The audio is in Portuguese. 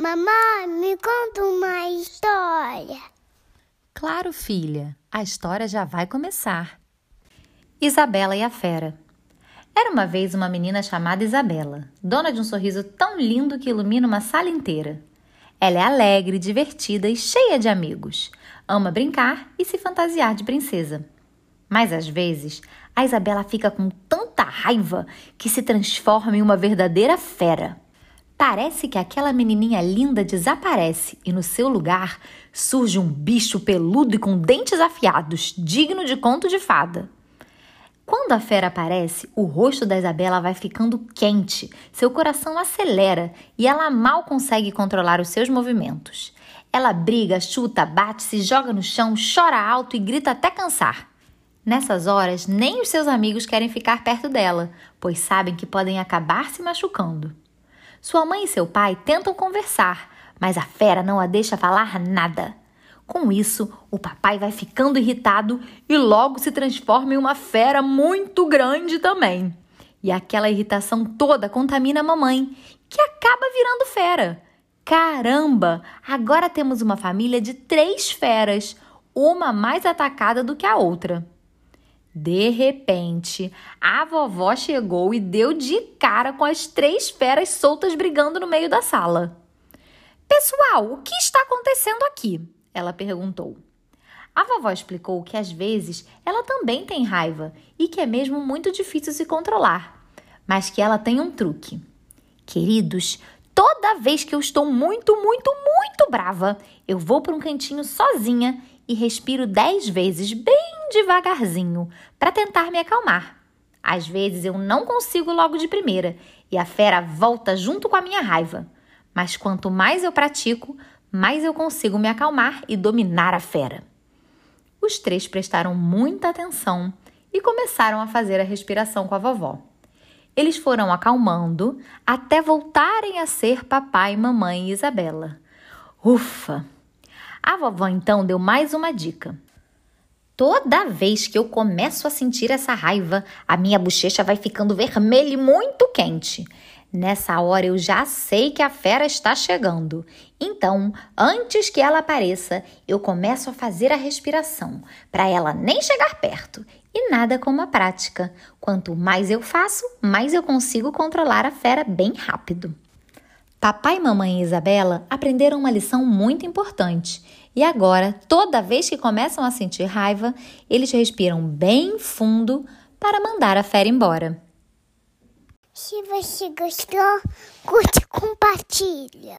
Mamãe, me conta uma história. Claro, filha, a história já vai começar. Isabela e a Fera. Era uma vez uma menina chamada Isabela, dona de um sorriso tão lindo que ilumina uma sala inteira. Ela é alegre, divertida e cheia de amigos. Ama brincar e se fantasiar de princesa. Mas às vezes, a Isabela fica com tanta raiva que se transforma em uma verdadeira fera. Parece que aquela menininha linda desaparece e no seu lugar surge um bicho peludo e com dentes afiados, digno de conto de fada. Quando a fera aparece, o rosto da Isabela vai ficando quente, seu coração acelera e ela mal consegue controlar os seus movimentos. Ela briga, chuta, bate, se joga no chão, chora alto e grita até cansar. Nessas horas, nem os seus amigos querem ficar perto dela, pois sabem que podem acabar se machucando. Sua mãe e seu pai tentam conversar, mas a fera não a deixa falar nada. Com isso, o papai vai ficando irritado e logo se transforma em uma fera muito grande também. E aquela irritação toda contamina a mamãe, que acaba virando fera. Caramba! Agora temos uma família de três feras, uma mais atacada do que a outra. De repente, a vovó chegou e deu de cara com as três feras soltas brigando no meio da sala. Pessoal, o que está acontecendo aqui? Ela perguntou. A vovó explicou que às vezes ela também tem raiva e que é mesmo muito difícil se controlar, mas que ela tem um truque. Queridos, toda vez que eu estou muito, muito, muito brava, eu vou para um cantinho sozinha e respiro dez vezes bem devagarzinho para tentar me acalmar. Às vezes eu não consigo logo de primeira e a fera volta junto com a minha raiva. Mas quanto mais eu pratico, mais eu consigo me acalmar e dominar a fera. Os três prestaram muita atenção e começaram a fazer a respiração com a vovó. Eles foram acalmando até voltarem a ser papai, mamãe e Isabela. Ufa! A vovó então deu mais uma dica. Toda vez que eu começo a sentir essa raiva, a minha bochecha vai ficando vermelha e muito quente. Nessa hora eu já sei que a fera está chegando. Então, antes que ela apareça, eu começo a fazer a respiração, para ela nem chegar perto. E nada como a prática. Quanto mais eu faço, mais eu consigo controlar a fera bem rápido. Papai, mamãe e Isabela aprenderam uma lição muito importante. E agora, toda vez que começam a sentir raiva, eles respiram bem fundo para mandar a fera embora. Se você gostou, curte e compartilha.